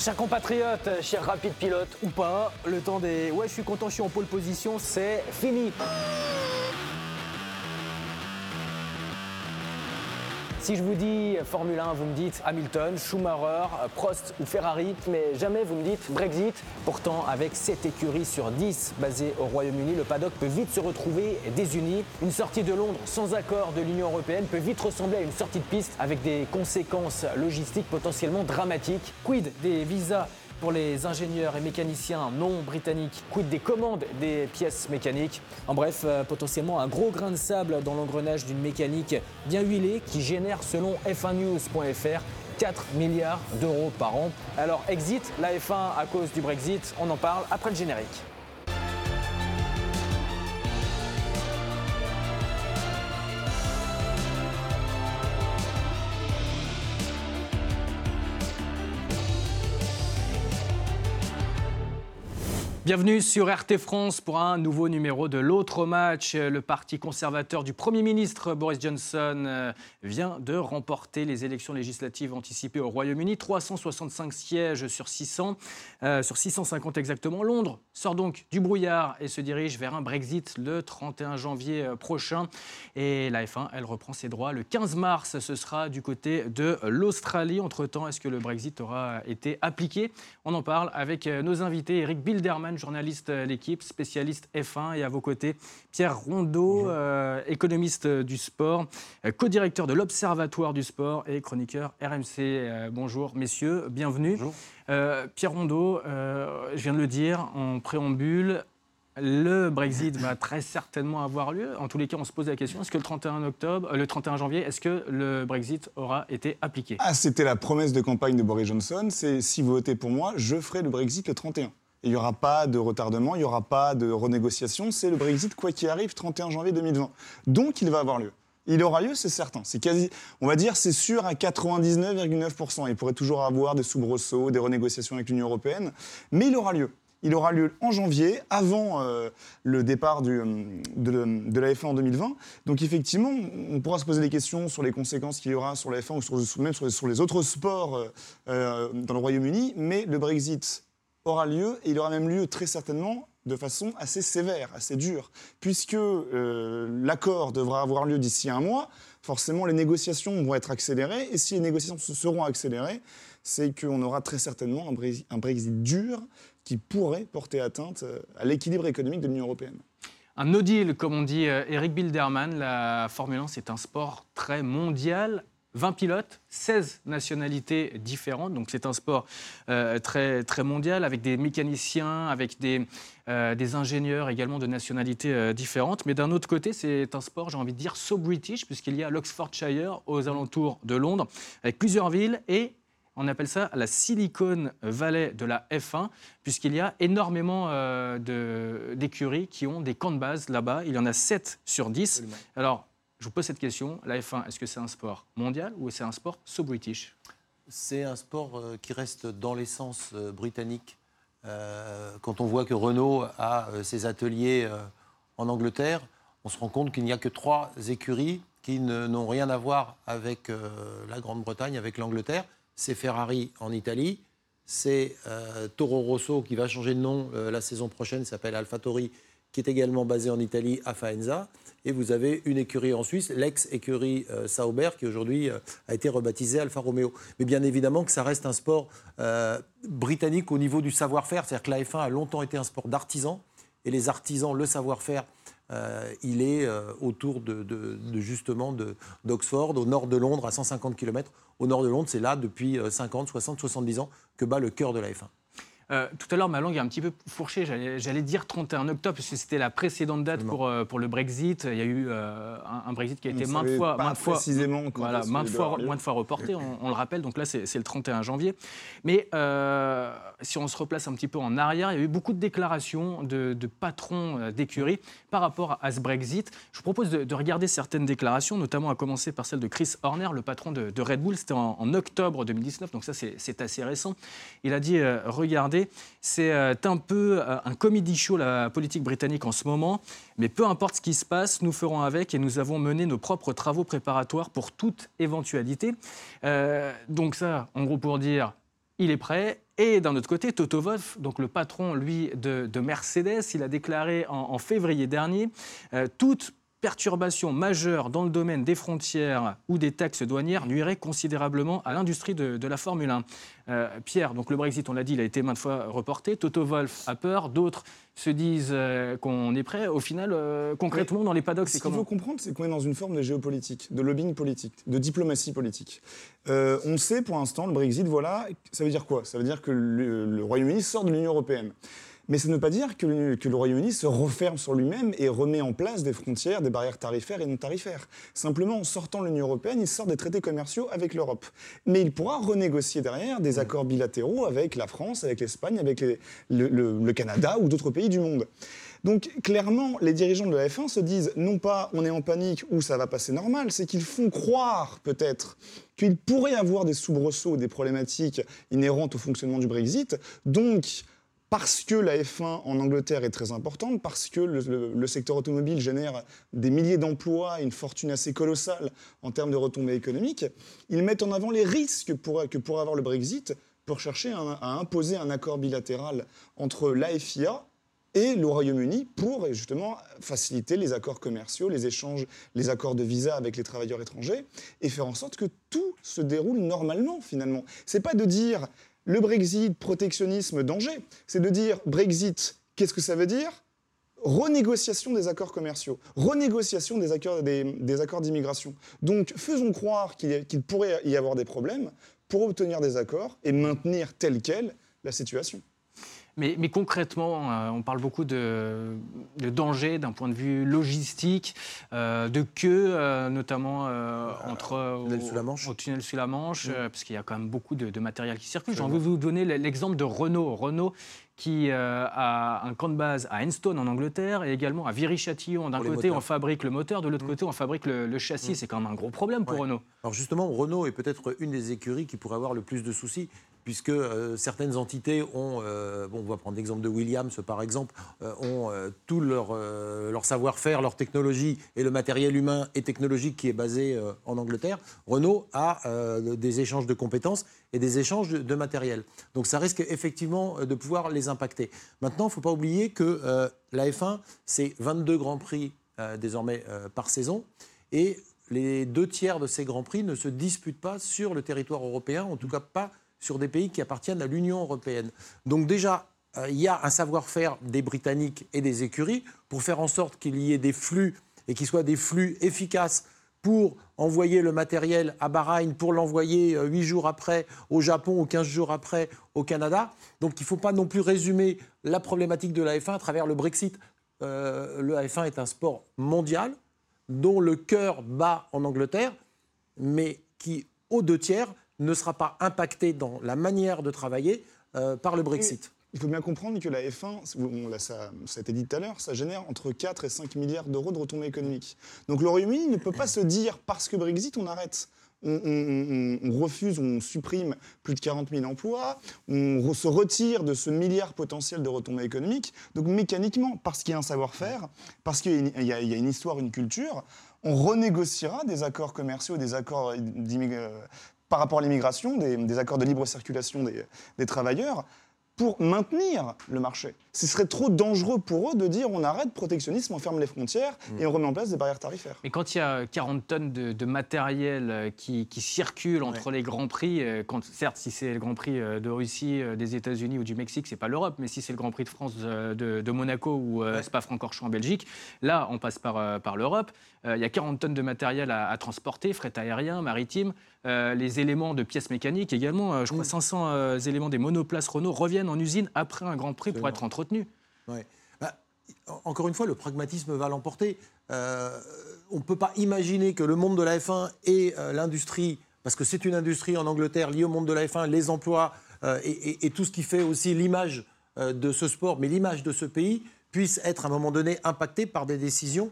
Chers compatriotes, chers rapides pilotes ou pas, le temps des ouais, je suis content, je suis en pole position, c'est fini. Si je vous dis Formule 1, vous me dites Hamilton, Schumacher, Prost ou Ferrari, mais jamais vous me dites Brexit. Pourtant, avec 7 écuries sur 10 basées au Royaume-Uni, le paddock peut vite se retrouver désuni. Une sortie de Londres sans accord de l'Union européenne peut vite ressembler à une sortie de piste avec des conséquences logistiques potentiellement dramatiques. Quid des visas pour les ingénieurs et mécaniciens non britanniques, quid des commandes des pièces mécaniques. En bref, euh, potentiellement un gros grain de sable dans l'engrenage d'une mécanique bien huilée qui génère, selon f1news.fr, 4 milliards d'euros par an. Alors, exit la F1 à cause du Brexit, on en parle après le générique. Bienvenue sur RT France pour un nouveau numéro de l'autre match. Le parti conservateur du Premier ministre Boris Johnson euh, vient de remporter les élections législatives anticipées au Royaume-Uni. 365 sièges sur 600, euh, sur 650 exactement. Londres sort donc du brouillard et se dirige vers un Brexit le 31 janvier euh, prochain. Et la F1, elle reprend ses droits le 15 mars. Ce sera du côté de l'Australie. Entre-temps, est-ce que le Brexit aura été appliqué? On en parle avec nos invités. Eric Bilderman, journaliste à l'équipe, spécialiste F1, et à vos côtés, Pierre Rondeau, euh, économiste du sport, euh, co-directeur de l'Observatoire du sport et chroniqueur RMC. Euh, bonjour, messieurs, bienvenue. Bonjour. Pierre Rondeau, je viens de le dire en préambule, le Brexit va très certainement avoir lieu. En tous les cas, on se pose la question est-ce que le 31 octobre, le 31 janvier, est-ce que le Brexit aura été appliqué? Ah, c'était la promesse de campagne de Boris Johnson. C'est si vous votez pour moi, je ferai le Brexit le 31. Il n'y aura pas de retardement, il n'y aura pas de renégociation. C'est le Brexit, quoi qu'il arrive, 31 janvier 2020. Donc, il va avoir lieu. Il aura lieu, c'est certain. C'est quasi, on va dire, c'est sûr à 99,9%. Il pourrait toujours avoir des soubresauts, des renégociations avec l'Union européenne, mais il aura lieu. Il aura lieu en janvier, avant euh, le départ du, de, la F1 en 2020. Donc effectivement, on pourra se poser des questions sur les conséquences qu'il y aura sur la F1 ou sur, même sur les, autres sports euh, euh, dans le Royaume-Uni. Mais le Brexit aura lieu, et il aura même lieu très certainement de façon assez sévère, assez dure, puisque euh, l'accord devra avoir lieu d'ici un mois. Forcément, les négociations vont être accélérées, et si les négociations seront accélérées, c'est qu'on aura très certainement un Brexit, dur qui pourrait porter atteinte euh, à l'équilibre économique de l'Union européenne. Un no deal, comme on dit euh, Eric Bilderman, la Formule 1, c'est un sport très mondial 20 pilotes, 16 nationalités différentes. Donc c'est un sport euh, très, très mondial avec des mécaniciens, avec des, euh, des ingénieurs également de nationalités euh, différentes. Mais d'un autre côté, c'est un sport, j'ai envie de dire, so british, puisqu'il y a l'Oxfordshire aux alentours de Londres, avec plusieurs villes et on appelle ça la Silicon Valley de la F1, puisqu'il y a énormément d'écuries qui ont des camps de base là-bas. Il y en a 7 sur 10. Alors, je vous pose cette question. La F1, est-ce que c'est un sport mondial ou c'est un sport so british C'est un sport euh, qui reste dans l'essence euh, britannique. Euh, quand on voit que Renault a ses ateliers en Angleterre, on se rend compte qu'il n'y a que trois écuries qui n'ont rien à voir avec la Grande-Bretagne, avec l'Angleterre. C'est Ferrari en Italie, c'est Toro Rosso qui va changer de nom la saison prochaine, s'appelle AlphaTauri, qui est également basé en Italie à Faenza. Et vous avez une écurie en Suisse, l'ex-écurie euh, Sauber, qui aujourd'hui euh, a été rebaptisée Alfa Romeo. Mais bien évidemment que ça reste un sport euh, britannique au niveau du savoir-faire. C'est-à-dire que la F1 a longtemps été un sport d'artisans. Et les artisans, le savoir-faire, il est autour de, de justement d'Oxford, au nord de Londres, à 150 km. Au nord de Londres, c'est là, depuis 50, 60, 70 ans, que bat le cœur de la F1. Euh, tout à l'heure, ma langue est un petit peu fourchée. J'allais dire 31 octobre, parce que c'était la précédente date pour, euh, pour le Brexit. Il y a eu euh, un, Brexit qui a été maintes fois, maintes fois, précisément voilà, maintes fois, maintes fois reporté, on, le rappelle. Donc là, c'est le 31 janvier. Mais si on se replace un petit peu en arrière, il y a eu beaucoup de déclarations de, patrons d'écurie par rapport à, ce Brexit. Je vous propose de, regarder certaines déclarations, notamment à commencer par celle de Chris Horner, le patron de, Red Bull. C'était en, en, octobre 2019, donc ça, c'est assez récent. Il a dit, regardez, c'est euh, un peu euh, un comedy show, la politique britannique en ce moment. Mais peu importe ce qui se passe, nous ferons avec et nous avons mené nos propres travaux préparatoires pour toute éventualité. Euh, donc ça, en gros pour dire, il est prêt. Et d'un autre côté, Toto Wolff, donc le patron, lui, de, Mercedes, il a déclaré en, février dernier toute perturbation majeure dans le domaine des frontières ou des taxes douanières nuirait considérablement à l'industrie de, la Formule 1. Euh, Pierre, donc le Brexit, on l'a dit, il a été maintes fois reporté. Toto Wolff a peur, d'autres se disent euh, qu'on est prêt. Au final, euh, concrètement, dans les paddocks, c'est Ce qu'il faut comprendre, c'est qu'on est dans une forme de géopolitique, de lobbying politique, de diplomatie politique. on sait pour l'instant, le Brexit, voilà, ça veut dire quoi? Ça veut dire que le Royaume-Uni sort de l'Union européenne. Mais ça ne veut pas dire que le, Royaume-Uni se referme sur lui-même et remet en place des frontières, des barrières tarifaires et non tarifaires. Simplement, en sortant de l'Union européenne, il sort des traités commerciaux avec l'Europe. Mais il pourra renégocier derrière des accords bilatéraux avec la France, avec l'Espagne, avec le, Canada ou d'autres pays du monde. Donc clairement, les dirigeants de la F1 se disent non pas on est en panique ou ça va passer normal, c'est qu'ils font croire peut-être qu'il pourrait y avoir des soubresauts, des problématiques inhérentes au fonctionnement du Brexit. Donc parce que la F1 en Angleterre est très importante, parce que le, secteur automobile génère des milliers d'emplois, une fortune assez colossale en termes de retombées économiques, ils mettent en avant les risques que pourrait avoir le Brexit pour chercher à, imposer un accord bilatéral entre la FIA et le Royaume-Uni pour justement faciliter les accords commerciaux, les échanges, les accords de visa avec les travailleurs étrangers et faire en sorte que tout se déroule normalement finalement. C'est pas de dire le Brexit, protectionnisme, danger, c'est de dire Brexit, qu'est-ce que ça veut dire? Renégociation des accords commerciaux, renégociation des accords, des, accords d'immigration. Donc faisons croire qu'il pourrait y avoir des problèmes pour obtenir des accords et maintenir telle quelle la situation. Mais, concrètement, euh, on parle beaucoup de, de danger d'un point de vue logistique, euh, de queue, euh, notamment entre tunnel sous la Manche. au tunnel sous la Manche, mm. parce qu'il y a quand même beaucoup de, matériel qui circule. J'ai envie de vous donner l'exemple de Renault. Renault qui a un camp de base à Enstone en Angleterre et également à Viry-Châtillon. D'un côté, on fabrique le moteur, de l'autre mm. côté, on fabrique le, châssis. Mm. C'est quand même un gros problème pour Renault. Alors justement, Renault est peut-être une des écuries qui pourrait avoir le plus de soucis puisque euh, certaines entités ont, euh, bon, on va prendre l'exemple de Williams par exemple, euh, ont tout leur, leur savoir-faire, leur technologie et le matériel humain et technologique qui est basé en Angleterre. Renault a des échanges de compétences et des échanges de, matériel. Donc ça risque effectivement de pouvoir les impacter. Maintenant, il ne faut pas oublier que la F1, c'est 22 grands prix désormais par saison et les deux tiers de ces grands prix ne se disputent pas sur le territoire européen, en tout cas pas sur des pays qui appartiennent à l'Union européenne. Donc déjà, euh, il y a un savoir-faire des Britanniques et des écuries pour faire en sorte qu'il y ait des flux et qu'ils soient des flux efficaces pour envoyer le matériel à Bahreïn, pour l'envoyer euh, huit jours après au Japon ou 15 jours après au Canada. Donc il ne faut pas non plus résumer la problématique de la F1 à travers le Brexit. Euh, le F1 est un sport mondial dont le cœur bat en Angleterre, mais qui, aux deux tiers, ne sera pas impacté dans la manière de travailler euh, par le Brexit. Il faut bien comprendre que la F1, ça, a été dit tout à l'heure, ça génère entre 4 et 5 milliards d'euros de retombées économiques. Donc le Royaume-Uni ne peut pas se dire parce que Brexit, on arrête. On, refuse, on supprime plus de 40 000 emplois, on se retire de ce milliard potentiel de retombées économiques. Donc mécaniquement, parce qu'il y a un savoir-faire, parce qu'il y, y, a une histoire, une culture, on renégociera des accords commerciaux, des accords par rapport à l'immigration, des, accords de libre circulation des travailleurs, pour maintenir le marché. Ce serait trop dangereux pour eux de dire on arrête protectionnisme, on ferme les frontières et on remet en place des barrières tarifaires. Mais quand il y a 40 tonnes de, matériel euh, qui, qui circulent entre les grands prix, euh, quand, certes si c'est le Grand Prix euh, de Russie, des États-Unis ou du Mexique, c'est pas l'Europe, mais si c'est le Grand Prix de France, de, Monaco ou Spa-Francorchamps en Belgique, là on passe par, par l'Europe. Il y a 40 tonnes de matériel à, transporter, fret aérien, maritime. les éléments de pièces mécaniques également, je crois 500 éléments des monoplaces Renault reviennent en usine après un Grand Prix pour être Bah, encore une fois, le pragmatisme va l'emporter. Euh, on ne peut pas imaginer que le monde de la F1 et euh, l'industrie, parce que c'est une industrie en Angleterre liée au monde de la F1, les emplois euh, et, tout ce qui fait aussi l'image de ce sport, mais l'image de ce pays, puissent être à un moment donné impactés par des décisions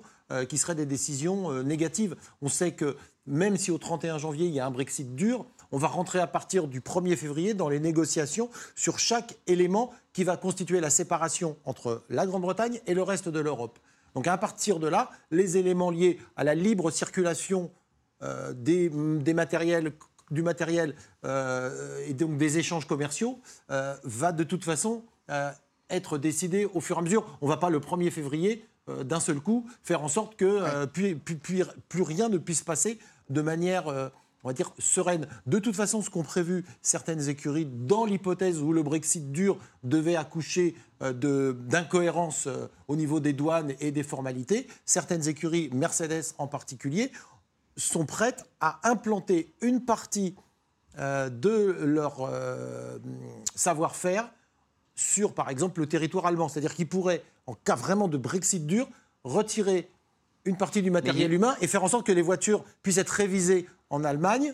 qui seraient des décisions négatives. On sait que même si au 31 janvier, il y a un Brexit dur, on va rentrer à partir du 1er février dans les négociations sur chaque élément qui va constituer la séparation entre la Grande-Bretagne et le reste de l'Europe. Donc à partir de là, les éléments liés à la libre circulation euh, des, matériels du matériel euh, et donc des échanges commerciaux euh, va de toute façon euh, être décidé au fur et à mesure. On ne va pas le 1er février d'un seul coup faire en sorte que plus rien ne puisse passer de manière, on va dire, sereine. De toute façon, ce qu'ont prévu certaines écuries, dans l'hypothèse où le Brexit dur devait accoucher euh, d'incohérences euh, au niveau des douanes et des formalités, certaines écuries, Mercedes en particulier, sont prêtes à implanter une partie euh, de leur euh, savoir-faire sur, par exemple, le territoire allemand. C'est-à-dire qu'ils pourraient, en cas vraiment de Brexit dur, retirer une partie du matériel Mais humain et faire en sorte que les voitures puissent être révisées en Allemagne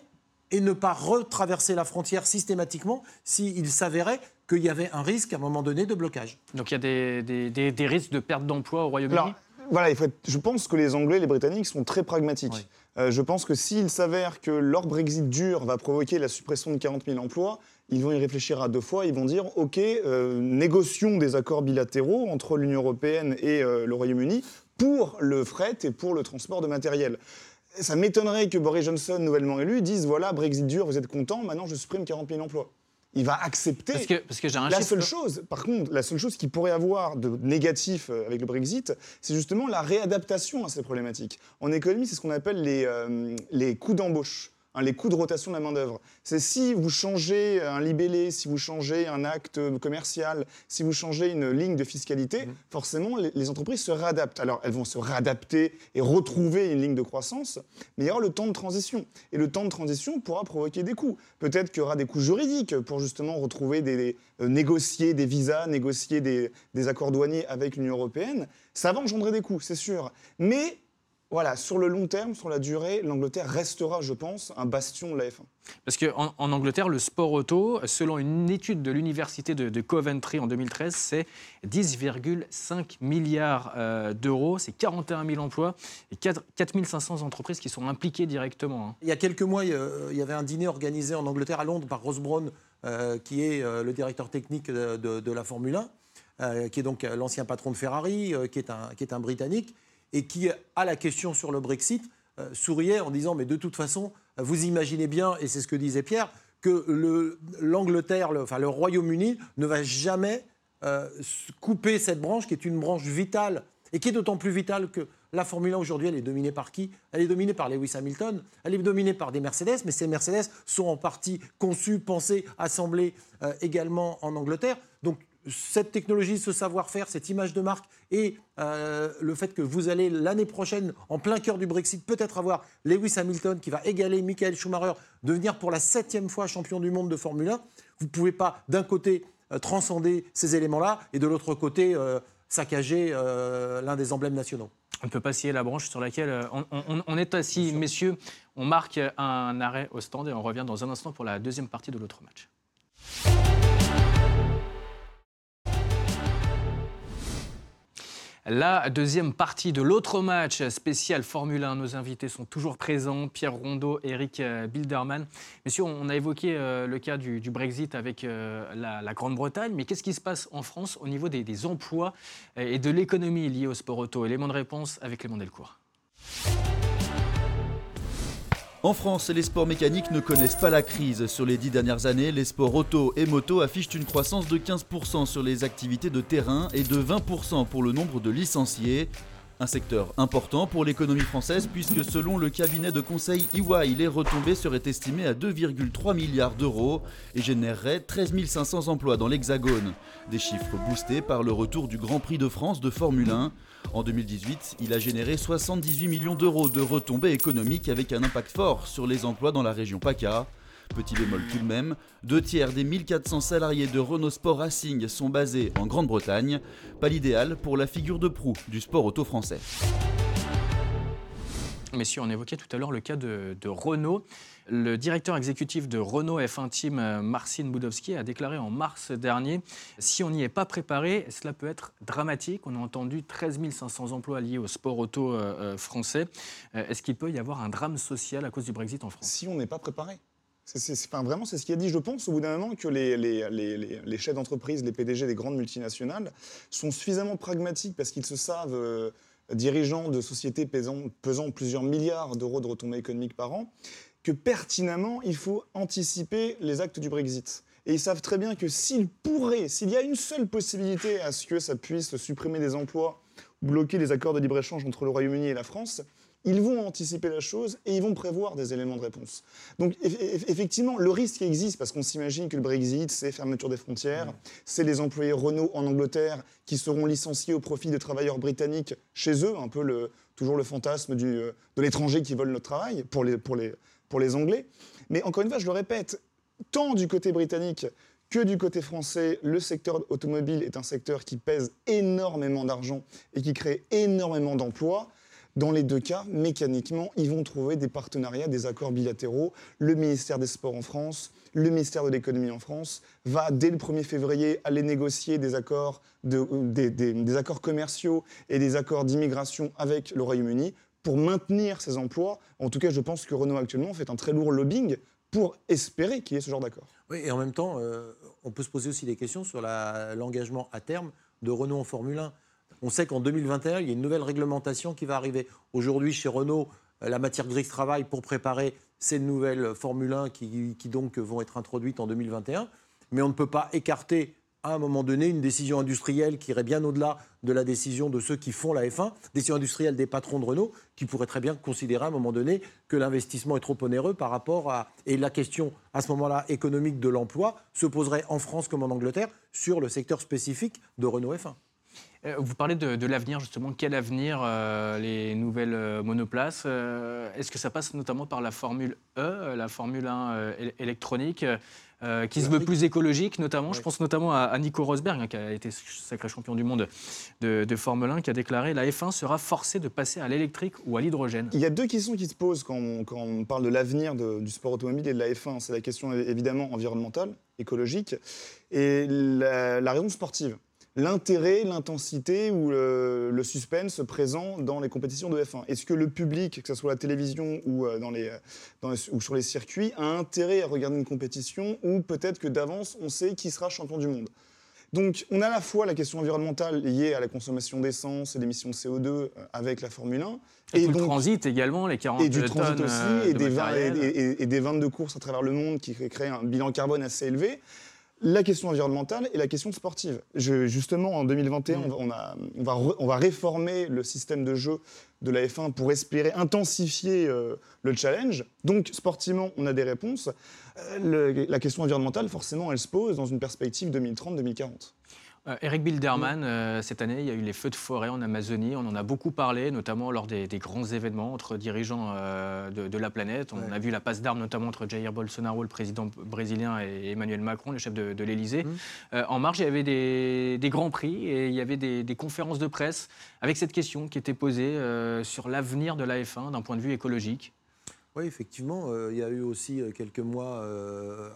et ne pas retraverser la frontière systématiquement s'il s'avérait qu'il y avait un risque à un moment donné de blocage. Donc il y a des, des- des- des risques de perte d'emploi au Royaume-Uni Alors, voilà, il faut être- je pense que les Anglais et les Britanniques sont très pragmatiques. Oui. Euh, je pense que s'il s'avère que leur Brexit dur va provoquer la suppression de 40 000 emplois, ils vont y réfléchir à deux fois. Ils vont dire OK, euh, négocions des accords bilatéraux entre l'Union européenne et euh, le Royaume-Uni pour le fret et pour le transport de matériel. Ça m'étonnerait que Boris Johnson, nouvellement élu, dise voilà, Brexit dur, vous êtes content, maintenant je supprime 40 000 emplois. Il va accepter. Parce que, parce que j'ai un La chiffre. seule chose, par contre, la seule chose qui pourrait avoir de négatif euh, avec le Brexit, c'est justement la réadaptation à ces problématiques. En économie, c'est ce qu'on appelle les, euh, les coûts d'embauche. Hein, les coûts de rotation de la main-d'œuvre. C'est si vous changez un libellé, si vous changez un acte commercial, si vous changez une ligne de fiscalité, forcément, les, les entreprises se réadaptent. Alors, elles vont se réadapter et retrouver une ligne de croissance, mais il y aura le temps de transition. Et le temps de transition pourra provoquer des coûts. Peut-être qu'il y aura des coûts juridiques pour justement retrouver des, des- euh, négocier des visas, négocier des, des accords douaniers avec l'Union européenne. Ça va engendrer des coûts, c'est sûr. Mais voilà, sur le long terme, sur la durée, l'Angleterre restera, je pense, un bastion de la F1. Parce qu'en en Angleterre, le sport auto, selon une étude de l'université de, de Coventry en 2013, c'est 10,5 milliards euh, d'euros, c'est 41 000 emplois et 4, 500 entreprises qui sont impliquées directement. hein. Il y a quelques mois, il y avait un dîner organisé en Angleterre, à Londres, par Ross Brown, euh, qui est euh, le directeur technique de, de- de la Formule 1, euh, qui est donc l'ancien patron de Ferrari, euh, qui, est un, qui est un Britannique, et qui, à la question sur le Brexit, euh, souriait en disant Mais de toute façon, vous imaginez bien, et c'est ce que disait Pierre, que le- l'Angleterre, le, enfin le Royaume-Uni, ne va jamais euh, couper cette branche, qui est une branche vitale, et qui est d'autant plus vitale que la Formule 1 aujourd'hui, elle est dominée par qui? Elle est dominée par Lewis Hamilton, elle est dominée par des Mercedes, mais ces Mercedes sont en partie conçues, pensées, assemblées euh, également en Angleterre. Donc cette technologie, ce savoir-faire, cette image de marque et euh, le fait que vous allez l'année prochaine, en plein cœur du Brexit, peut-être avoir Lewis Hamilton qui va égaler Michael Schumacher, devenir pour la septième fois champion du monde de Formule 1, vous ne pouvez pas d'un côté euh, transcender ces éléments-là et de l'autre côté euh, saccager euh, l'un des emblèmes nationaux. On ne peut pas scier la branche sur laquelle on, on- on est assis. Messieurs, on marque un arrêt au stand et on revient dans un instant pour la deuxième partie de l'autre match. La deuxième partie de l'autre match spécial Formule 1. Nos invités sont toujours présents, Pierre Rondeau, Eric euh, Bilderman. Messieurs, on a évoqué euh, le cas du, Brexit avec euh, la, Grande-Bretagne, mais qu'est-ce qui se passe en France au niveau des, des emplois et de l'économie liée au sport auto? Élément de réponse avec Clément Delcourt. En France, les sports mécaniques ne connaissent pas la crise. Sur les dix dernières années, les sports auto et moto affichent une croissance de 15% sur les activités de terrain et de 20% pour le nombre de licenciés. Un secteur important pour l'économie française puisque selon le cabinet de conseil EY, les retombées seraient estimées à 2,3 milliards d'euros et généreraient 13 500 emplois dans l'Hexagone. Des chiffres boostés par le retour du Grand Prix de France de Formule 1. En 2018, il a généré 78 millions d'euros de retombées économiques avec un impact fort sur les emplois dans la région PACA. Petit bémol tout de même, deux tiers des 1400 salariés de Renault Sport Racing sont basés en Grande-Bretagne, pas l'idéal pour la figure de proue du sport auto français. Messieurs, on évoquait tout à l'heure le cas de, de Renault. Le directeur exécutif de Renault F1 Team, euh, Marcin Budowski, a déclaré en mars dernier si on n'y est pas préparé, cela peut être dramatique. On a entendu 13 500 emplois liés au sport auto euh, euh, français. Est-ce qu'il peut y avoir un drame social à cause du Brexit en France? Si on n'est pas préparé. C'est, vraiment, c'est ce qu'il a dit, je pense, au bout d'un moment, que les, chefs d'entreprise, les PDG des grandes multinationales sont suffisamment pragmatiques parce qu'ils se savent euh, dirigeants de sociétés pesant, plusieurs milliards d'euros de retombées économiques par an, que pertinemment, il faut anticiper les actes du Brexit. Et ils savent très bien que s'ils pourraient, s'il y a une seule possibilité à ce que ça puisse supprimer des emplois, bloquer les accords de libre-échange entre le Royaume-Uni et la France, ils vont anticiper la chose et ils vont prévoir des éléments de réponse. Donc effectivement, le risque existe parce qu'on s'imagine que le Brexit, c'est fermeture des frontières, c'est les employés Renault en Angleterre qui seront licenciés au profit des travailleurs britanniques chez eux, un peu le, toujours le fantasme du, euh, de l'étranger qui vole notre travail pour les, pour, les, pour les Anglais. Mais encore une fois, je le répète, tant du côté britannique que du côté français, le secteur automobile est un secteur qui pèse énormément d'argent et qui crée énormément d'emplois. Dans les deux cas, mécaniquement, ils vont trouver des partenariats, des accords bilatéraux. Le ministère des Sports en France, le ministère de l'économie en France va, dès le 1er février, aller négocier des accords, des, accords commerciaux et des accords d'immigration avec le Royaume-Uni pour maintenir ces emplois. En tout cas, je pense que Renault actuellement fait un très lourd lobbying pour espérer qu'il y ait ce genre d'accord. Oui, et en même temps, euh, on peut se poser aussi des questions sur l'engagement à terme de Renault en Formule 1. On sait qu'en 2021, il y a une nouvelle réglementation qui va arriver. Aujourd'hui, chez Renault, euh, la matière grise travaille pour préparer ces nouvelles Formule 1 qui, donc vont être introduites en 2021. Mais on ne peut pas écarter à un moment donné une décision industrielle qui irait bien au-delà de la décision de ceux qui font la F1, décision industrielle des patrons de Renault, qui pourraient très bien considérer à un moment donné que l'investissement est trop onéreux par rapport à... Et la question, à ce moment-là, économique de l'emploi se poserait en France comme en Angleterre sur le secteur spécifique de Renault F1. Euh, vous parlez de, l'avenir, justement. Quel avenir, euh, les nouvelles euh, monoplaces Est-ce que ça passe notamment par la Formule E, la Formule 1 électronique qui se veut plus écologique, notamment? Je pense notamment à, Nico Rosberg, hein, qui a été sacré champion du monde de, Formule 1, qui a déclaré la F1 sera forcée de passer à l'électrique ou à l'hydrogène. Il y a deux questions qui se posent quand on, parle de l'avenir du sport automobile et de la F1. C'est la question évidemment environnementale, écologique, et la raison sportive l'intérêt, l'intensité ou le, suspense présent dans les compétitions de F1 Est-ce que le public, que ce soit à la télévision ou, euh, dans les, ou sur les circuits, a intérêt à regarder une compétition ou peut-être que d'avance on sait qui sera champion du monde? Donc, on a à la fois la question environnementale liée à la consommation d'essence et l'émission de CO2 euh, avec la Formule 1. Et, du transit également, les 40 Et du transit aussi, euh, et, des et, et, des ventes de courses à travers le monde qui créent un bilan carbone assez élevé la question environnementale et la question sportive. justement, en 2021, mm. on, va, on, va réformer le système de jeu de la F1 pour espérer intensifier euh, le challenge. Donc, sportivement, on a des réponses. Euh, la question environnementale, forcément, elle se pose dans une perspective 2030-2040. Euh, Eric Bilderman, euh, cette année, il y a eu les feux de forêt en Amazonie. On en a beaucoup parlé, notamment lors des, grands événements entre dirigeants euh, de, la planète. On a vu la passe d'armes, notamment entre Jair Bolsonaro, le président brésilien, et Emmanuel Macron, le chef de, de l'Élysée. Mmh. en marge, il y avait des, grands prix et il y avait des, des, conférences de presse avec cette question qui était posée sur l'avenir de la F1 d'un point de vue écologique. Oui, effectivement, il y a eu aussi quelques mois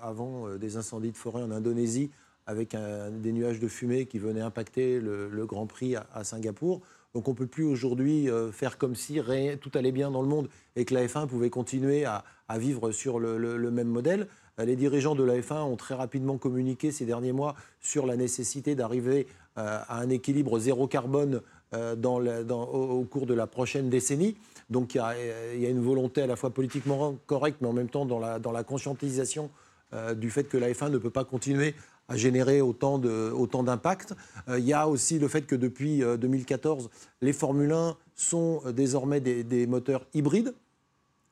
avant des incendies de forêt en Indonésie avec des nuages de fumée qui venaient impacter le, Grand Prix à, Singapour. Donc on ne peut plus aujourd'hui euh, faire comme si tout allait bien dans le monde et que la F1 pouvait continuer à, vivre sur le, même modèle. Euh, les dirigeants de la F1 ont très rapidement communiqué ces derniers mois sur la nécessité d'arriver euh, à un équilibre zéro carbone au, cours de la prochaine décennie. Donc il y, a une volonté à la fois politiquement correcte, mais en même temps dans la, dans la conscientisation du fait que la F1 ne peut pas continuer à générer autant d'impact. Euh, il y a aussi le fait que depuis 2014, euh, les Formule 1 sont euh, désormais des, moteurs hybrides.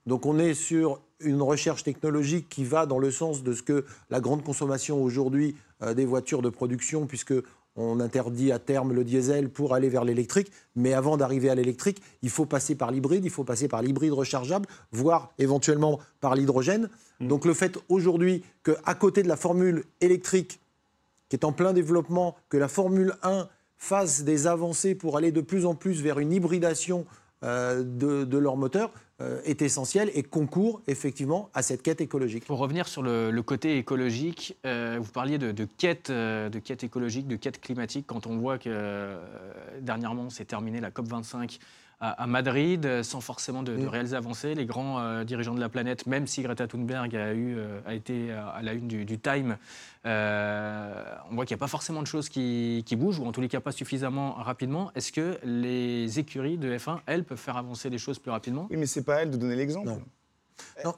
Donc on est sur une recherche technologique qui va dans le sens de ce que la grande consommation aujourd'hui des voitures de production, puisque on interdit à terme le diesel pour aller vers l'électrique, mais avant d'arriver à l'électrique, il faut passer par l'hybride, il faut passer par l'hybride rechargeable, voire éventuellement par l'hydrogène. Mmh. Donc le fait aujourd'hui qu'à côté de la formule électrique, qui est en plein développement, que la Formule 1 fasse des avancées pour aller de plus en plus vers une hybridation euh, de, leur moteur euh, est essentiel et concourt effectivement à cette quête écologique. Pour revenir sur le, côté écologique, euh, vous parliez de, quête, de écologique, de quête climatique. Quand on voit que dernièrement s'est terminé la COP25 à, Madrid, sans forcément de, mm. réelles avancées. Les grands euh, dirigeants de la planète, même si Greta Thunberg a, eu, euh, a été à la une du, Time, euh, on voit qu'il n'y a pas forcément de choses qui, bougent, ou en tous les cas pas suffisamment rapidement. Est-ce que les écuries de F1, elles, peuvent faire avancer les choses plus rapidement? Oui, mais ce n'est pas à elles de donner l'exemple. Non.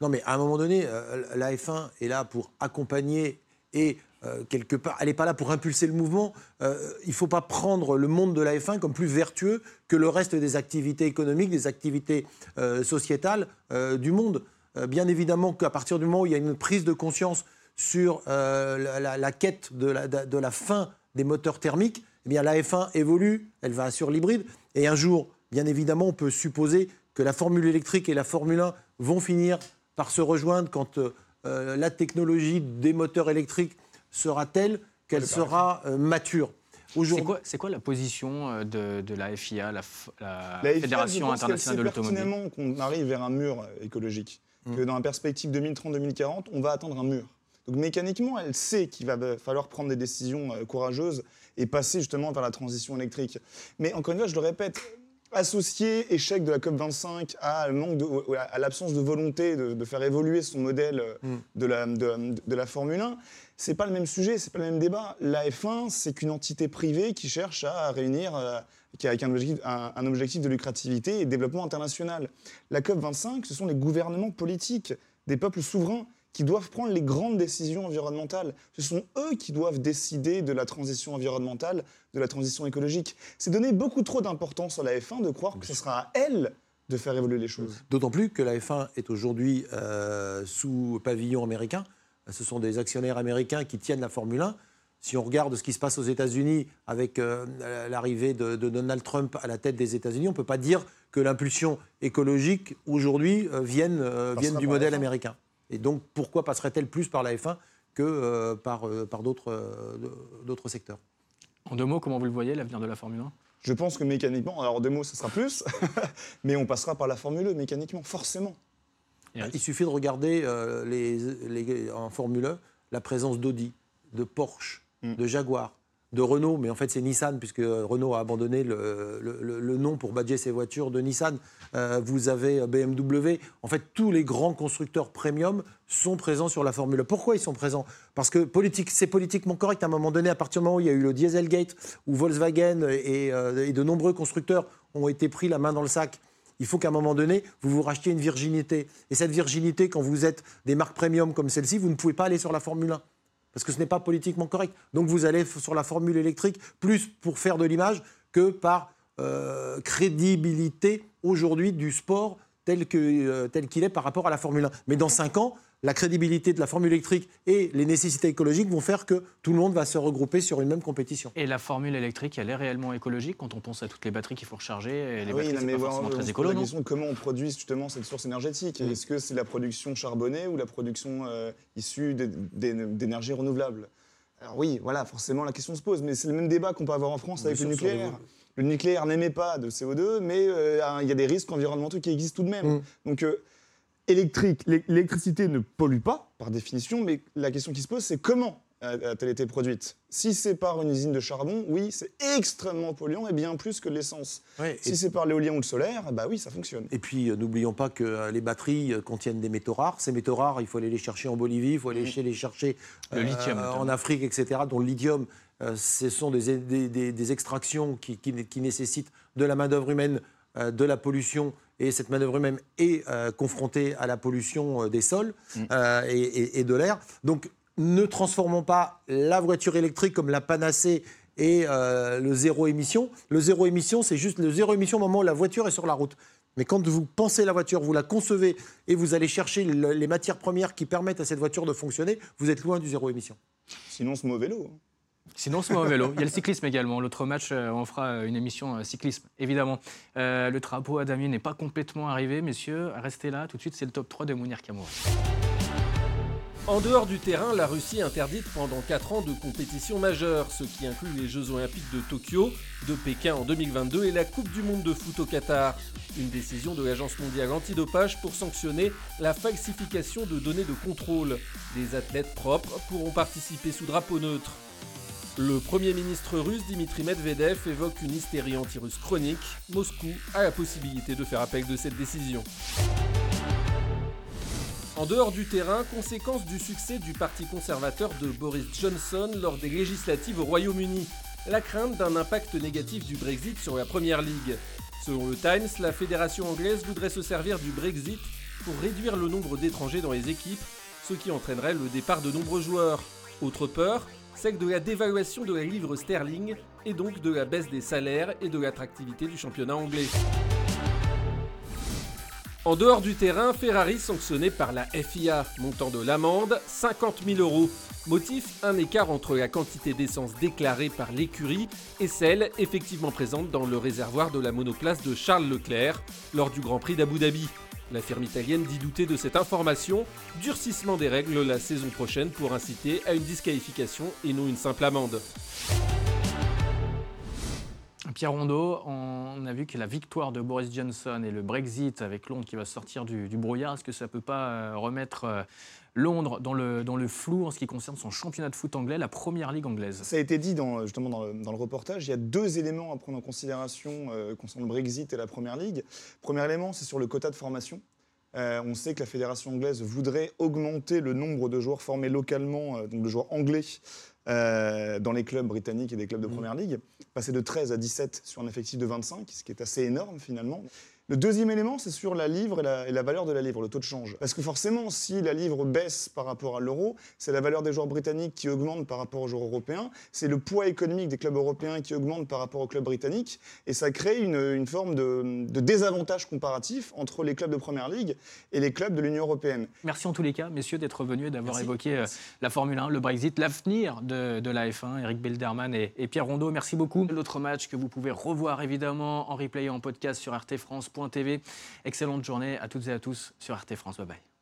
Non, mais à un moment donné, euh, la F1 est là pour accompagner et euh, elle n'est pas là pour impulser le mouvement. Euh, il ne faut pas prendre le monde de la F1 comme plus vertueux que le reste des activités économiques, des activités sociétales du monde. bien évidemment qu'à partir du moment où il y a une prise de conscience sur la, quête de la, de la, fin des moteurs thermiques, eh bien la F1 évolue, elle va sur l'hybride. Et un jour, bien évidemment, on peut supposer que la Formule électrique et la Formule 1 vont finir par se rejoindre quand euh, la technologie des moteurs électriques sera telle qu'elle sera euh, mature. C'est quoi, la position euh, de, la FIA, la, Fédération internationale de l'automobile pertinemment qu'on arrive vers un mur écologique, mm. que dans la perspective 2030-2040, on va attendre un mur. Donc mécaniquement, elle sait qu'il va falloir prendre des décisions courageuses et passer justement vers la transition électrique. Mais encore une fois, je le répète, associer échec de la COP25 à, à l'absence de volonté de, faire évoluer son modèle euh, mm. de, la, de, la Formule 1, c'est pas le même sujet, c'est pas le même débat. La F1, c'est qu'une entité privée qui cherche à réunir, euh, qui a un objectif, un objectif de lucrativité et de développement international. La COP25, ce sont les gouvernements politiques des peuples souverains qui doivent prendre les grandes décisions environnementales. Ce sont eux qui doivent décider de la transition environnementale, de la transition écologique. C'est donner beaucoup trop d'importance à la F1 de croire que ce sera à elle de faire évoluer les choses. D'autant plus que la F1 est aujourd'hui euh, sous pavillon américain. Ce sont des actionnaires américains qui tiennent la Formule 1. Si on regarde ce qui se passe aux États-Unis avec euh, l'arrivée de, Donald Trump à la tête des États-Unis, on ne peut pas dire que l'impulsion écologique aujourd'hui euh, vienne, vienne du modèle américain. Et donc, pourquoi passerait-elle plus par la F1 que euh, par, euh, par euh, d'autres secteurs? En deux mots, comment vous le voyez, l'avenir de la Formule 1 Je pense que mécaniquement, alors en deux mots, ce sera plus, mais on passera par la Formule 1 e, mécaniquement, forcément. Il suffit de regarder les, en Formule 1 e, la présence d'Audi, de Porsche, mm. de Jaguar, de Renault, mais en fait c'est Nissan, puisque Renault a abandonné le, nom pour badger ses voitures de Nissan. Euh, vous avez BMW. En fait, tous les grands constructeurs premium sont présents sur la Formule. Pourquoi ils sont présents? Parce que c'est politiquement correct à un moment donné, à partir du moment où il y a eu le Dieselgate, où Volkswagen et, euh, et de nombreux constructeurs ont été pris la main dans le sac il faut qu'à un moment donné, vous vous rachetiez une virginité. Et cette virginité, quand vous êtes des marques premium comme celle-ci, vous ne pouvez pas aller sur la Formule 1 parce que ce n'est pas politiquement correct. Donc vous allez sur la formule électrique plus pour faire de l'image que par euh, crédibilité aujourd'hui du sport tel euh, qu'il est par rapport à la Formule 1. Mais dans cinq ans, la crédibilité de la formule électrique et les nécessités écologiques vont faire que tout le monde va se regrouper sur une même compétition. Et la formule électrique, elle est réellement écologique quand on pense à toutes les batteries qu'il faut recharger et les ah batteries, mais pas forcément très écolo, la question comment on produit justement cette source énergétique. Est-ce que c'est la production charbonnée ou la production euh, issue d'énergie renouvelable? Alors oui, voilà, forcément la question se pose, mais c'est le même débat qu'on peut avoir en France avec le nucléaire. Le nucléaire n'émet pas de CO2, mais euh, il y a des risques environnementaux qui existent tout de même. Mm. Donc euh, électrique, l'électricité ne pollue pas, par définition, mais la question qui se pose, c'est comment a-t-elle été produite? Si c'est par une usine de charbon, oui, c'est extrêmement polluant et bien plus que l'essence. si c'est par l'éolien ou le solaire, bah oui, ça fonctionne. Et puis, euh, n'oublions pas que euh, les batteries euh, contiennent des métaux rares. Ces métaux rares, il faut aller les chercher en Bolivie, il faut aller mmh. les chercher en Afrique, etc., dont le lithium, ce sont des, extractions qui, qui, nécessitent de la main-d'œuvre humaine, de la pollution et cette manœuvre humaine est euh, confrontée à la pollution euh, des sols mm. euh, et, de l'air. Donc ne transformons pas la voiture électrique comme la panacée et le zéro émission. Le zéro émission, c'est juste le zéro émission au moment où la voiture est sur la route. Mais quand vous pensez la voiture, vous la concevez et vous allez chercher les matières premières qui permettent à cette voiture de fonctionner, vous êtes loin du zéro émission. Sinon, ce mauvais vélo. Sinon, c'est au vélo. Il y a le cyclisme également. L'autre match, euh, on fera euh, une émission euh, cyclisme, évidemment. le drapeau à Damien n'est pas complètement arrivé, messieurs. Restez là. Tout de suite, c'est le top 3 de Mounir Kamour. En dehors du terrain, la Russie interdite pendant 4 ans de compétitions majeures, ce qui inclut les Jeux Olympiques de Tokyo, de Pékin en 2022 et la Coupe du Monde de foot au Qatar. Une décision de l'Agence mondiale antidopage pour sanctionner la falsification de données de contrôle. Des athlètes propres pourront participer sous drapeau neutre. Le Premier ministre russe Dimitri Medvedev évoque une hystérie anti-russe chronique. Moscou a la possibilité de faire appel de cette décision. En dehors du terrain, conséquence du succès du parti conservateur de Boris Johnson lors des législatives au Royaume-Uni, la crainte d'un impact négatif du Brexit sur la Première Ligue. Selon le Times, la fédération anglaise voudrait se servir du Brexit pour réduire le nombre d'étrangers dans les équipes, ce qui entraînerait le départ de nombreux joueurs. Autre peur, celle de la dévaluation de la livre sterling et donc de la baisse des salaires et de l'attractivité du championnat anglais. En dehors du terrain, Ferrari sanctionné par la FIA, montant de l'amende 50 000 euros. Motif un écart entre la quantité d'essence déclarée par l'écurie et celle effectivement présente dans le réservoir de la monoplace de Charles Leclerc lors du Grand Prix d'Abu Dhabi. La firme italienne dit douter de cette information, durcissement des règles la saison prochaine pour inciter à une disqualification et non une simple amende. Pierre Rondeau, on a vu que la victoire de Boris Johnson et le Brexit avec Londres qui va sortir du, brouillard, est-ce que ça ne peut pas euh, remettre euh, Londres dans le, dans le flou en ce qui concerne son championnat de foot anglais, la première ligue anglaise Ça a été dit dans, justement dans le, reportage, il y a deux éléments à prendre en considération euh, concernant le Brexit et la première ligue. Premier élément, c'est sur le quota de formation. on sait que la fédération anglaise voudrait augmenter le nombre de joueurs formés localement, donc de joueurs anglais, euh, dans les clubs britanniques et des clubs de mmh. Première Ligue, passer de 13 à 17 sur un effectif de 25, ce qui est assez énorme finalement. Le deuxième élément, c'est sur la livre et la, valeur de la livre, le taux de change. Parce que forcément, si la livre baisse par rapport à l'euro, c'est la valeur des joueurs britanniques qui augmente par rapport aux joueurs européens, c'est le poids économique des clubs européens qui augmente par rapport aux clubs britanniques, et ça crée une, forme de, désavantage comparatif entre les clubs de Première Ligue et les clubs de l'Union européenne. Merci en tous les cas, messieurs, d'être venus et d'avoir évoqué euh, la Formule 1, le Brexit, l'avenir de, la F1. Eric Belderman et, et Pierre Rondeau, merci beaucoup. L'autre match que vous pouvez revoir évidemment en replay et en podcast sur RT France. Excellente journée à toutes et à tous sur RT France. Bye bye.